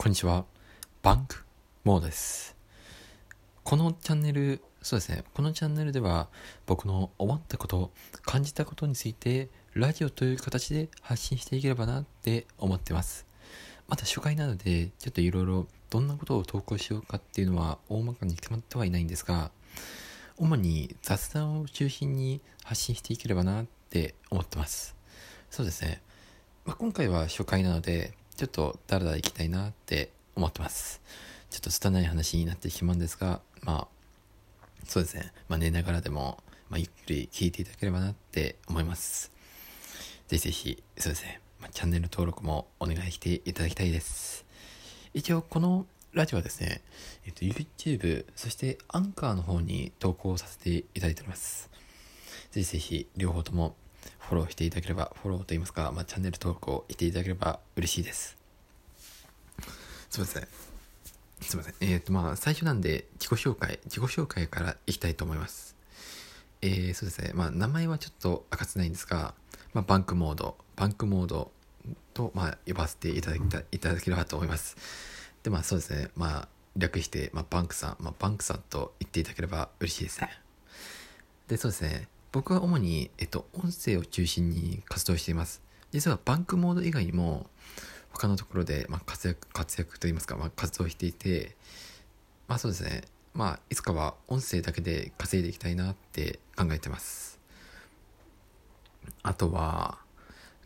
こんにちは。バンクモードです。このチャンネル、そうですね。このチャンネルでは僕の思ったこと、感じたことについてラジオという形で発信していければなって思ってます。また初回なので、ちょっといろいろどんなことを投稿しようかっていうのは大まかに決まってはいないんですが、主に雑談を中心に発信していければなって思ってます。そうですね。まあ、今回は初回なので、ちょっとだらだら行きたいなって思ってます。ちょっと拙い話になってしまうんですが、まあ、そうですね。まあ寝ながらでも、まあゆっくり聞いていただければなって思います。ぜひぜひ、そうですね。まあ、チャンネル登録もお願いしていただきたいです。一応このラジオはですね、えっと、YouTube、そしてアンカーの方に投稿させていただいております。ぜひぜひ、両方ともフォローしていただければ、フォローといいますか、まあ、チャンネル登録をしていただければ嬉しいです。すいません。すいません。えっ、ー、と、まあ、最初なんで、自己紹介、自己紹介からいきたいと思います。えー、そうですね。まあ、名前はちょっと明かせないんですが、まあ、バンクモード、バンクモードと、まあ、呼ばせていただきたいただければと思います。で、まあ、そうですね。まあ、略して、まあ、バンクさん、まあ、バンクさんと言っていただければ嬉しいですね。で、そうですね。僕は主に、えっと、音声を中心に活動しています。実はバンクモード以外にも、他のところで、まあ、活躍、活躍といいますか、まあ、活動していて、まあそうですね。まあ、いつかは音声だけで稼いでいきたいなって考えてます。あとは、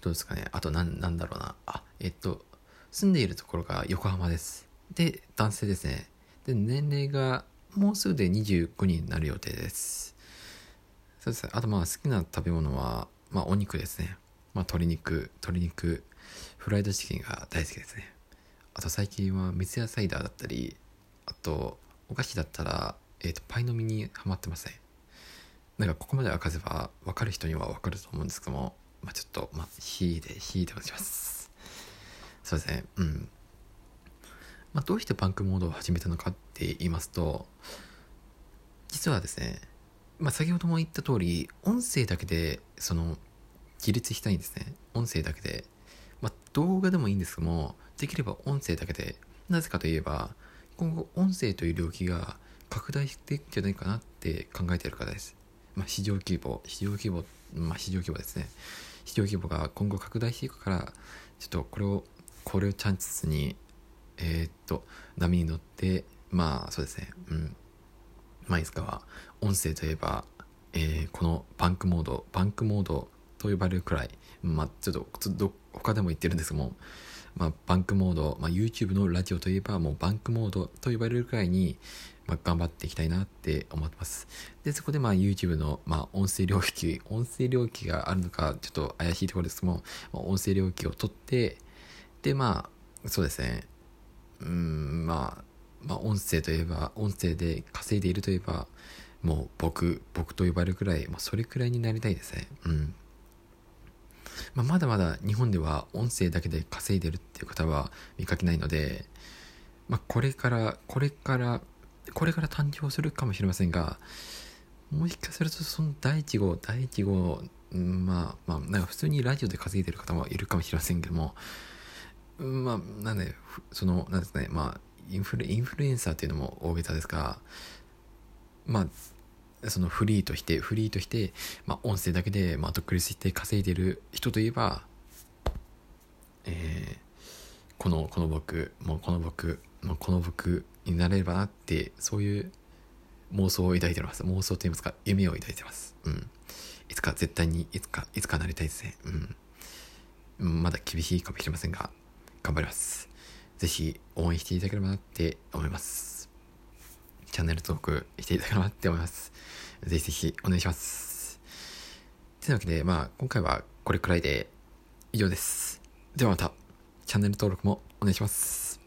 どうですかね。あとなん、なんだろうな。あ、えっと、住んでいるところが横浜です。で、男性ですね。で、年齢がもうすぐで25になる予定です。そうですね。あとまあ好きな食べ物は、まあお肉ですね。まあ鶏肉、鶏肉、フライドチキンが大好きですね。あと最近は三ツ矢サイダーだったり、あとお菓子だったら、えっ、ー、と、パイの実にハマってますね。なんかここまで明かせば分かる人には分かると思うんですけども、まあちょっと、まあ、ひいで、ひいでおします。そうですね。うん。まあどうしてバンクモードを始めたのかって言いますと、実はですね、まあ、先ほども言った通り、音声だけで、その、自立したいんですね。音声だけで。まあ、動画でもいいんですけども、できれば音声だけで。なぜかといえば、今後、音声という領域が拡大していくんじゃないかなって考えている方です。まあ、市場規模、市場規模、まあ、市場規模ですね。市場規模が今後拡大していくから、ちょっとこれを、これをチャンスに、えー、っと、波に乗って、まあ、そうですね、うん。まあ、いつかは音声といえば、えー、このバンクモード、バンクモードと呼ばれるくらい、まあ、ちょっと、ちょっと他でも言ってるんですけども、まあ、バンクモード、まあ、YouTube のラジオといえばもうバンクモードと呼ばれるくらいに、まあ、頑張っていきたいなって思ってます。で、そこでまあ YouTube の、まあ、音声領域、音声領域があるのかちょっと怪しいところですけども、まあ、音声領域を取って、で、まあ、そうですね、うん、まあ、まあ、音声といえば、音声で稼いでいるといえば、もう僕、僕と呼ばれるくらい、まあ、それくらいになりたいですね。うん。まあ、まだまだ日本では音声だけで稼いでるっていう方は見かけないので、まあ、これから、これから、これから誕生するかもしれませんが、もしかするとその第1号、第1号、まあ、まあ、なんか普通にラジオで稼いでる方もいるかもしれませんけども、まあ、なんで、その、なんですね、まあ、インフル、インフルエンサーっていうのも大げさですが、まあ、そのフリーとして、フリーとして、まあ、音声だけで、まあ、独立して稼いでる人といえば、えー、この、この僕、もうこの僕、もうこの僕になれればなって、そういう妄想を抱いてます。妄想と言いますか、夢を抱いてます。うん。いつか絶対に、いつか、いつかなりたいですね。うん。まだ厳しいかもしれませんが、頑張ります。ぜひ応援していただければなって思います。チャンネル登録していただければなって思います。ぜひぜひお願いします。というわけで、まあ、今回はこれくらいで以上です。ではまた、チャンネル登録もお願いします。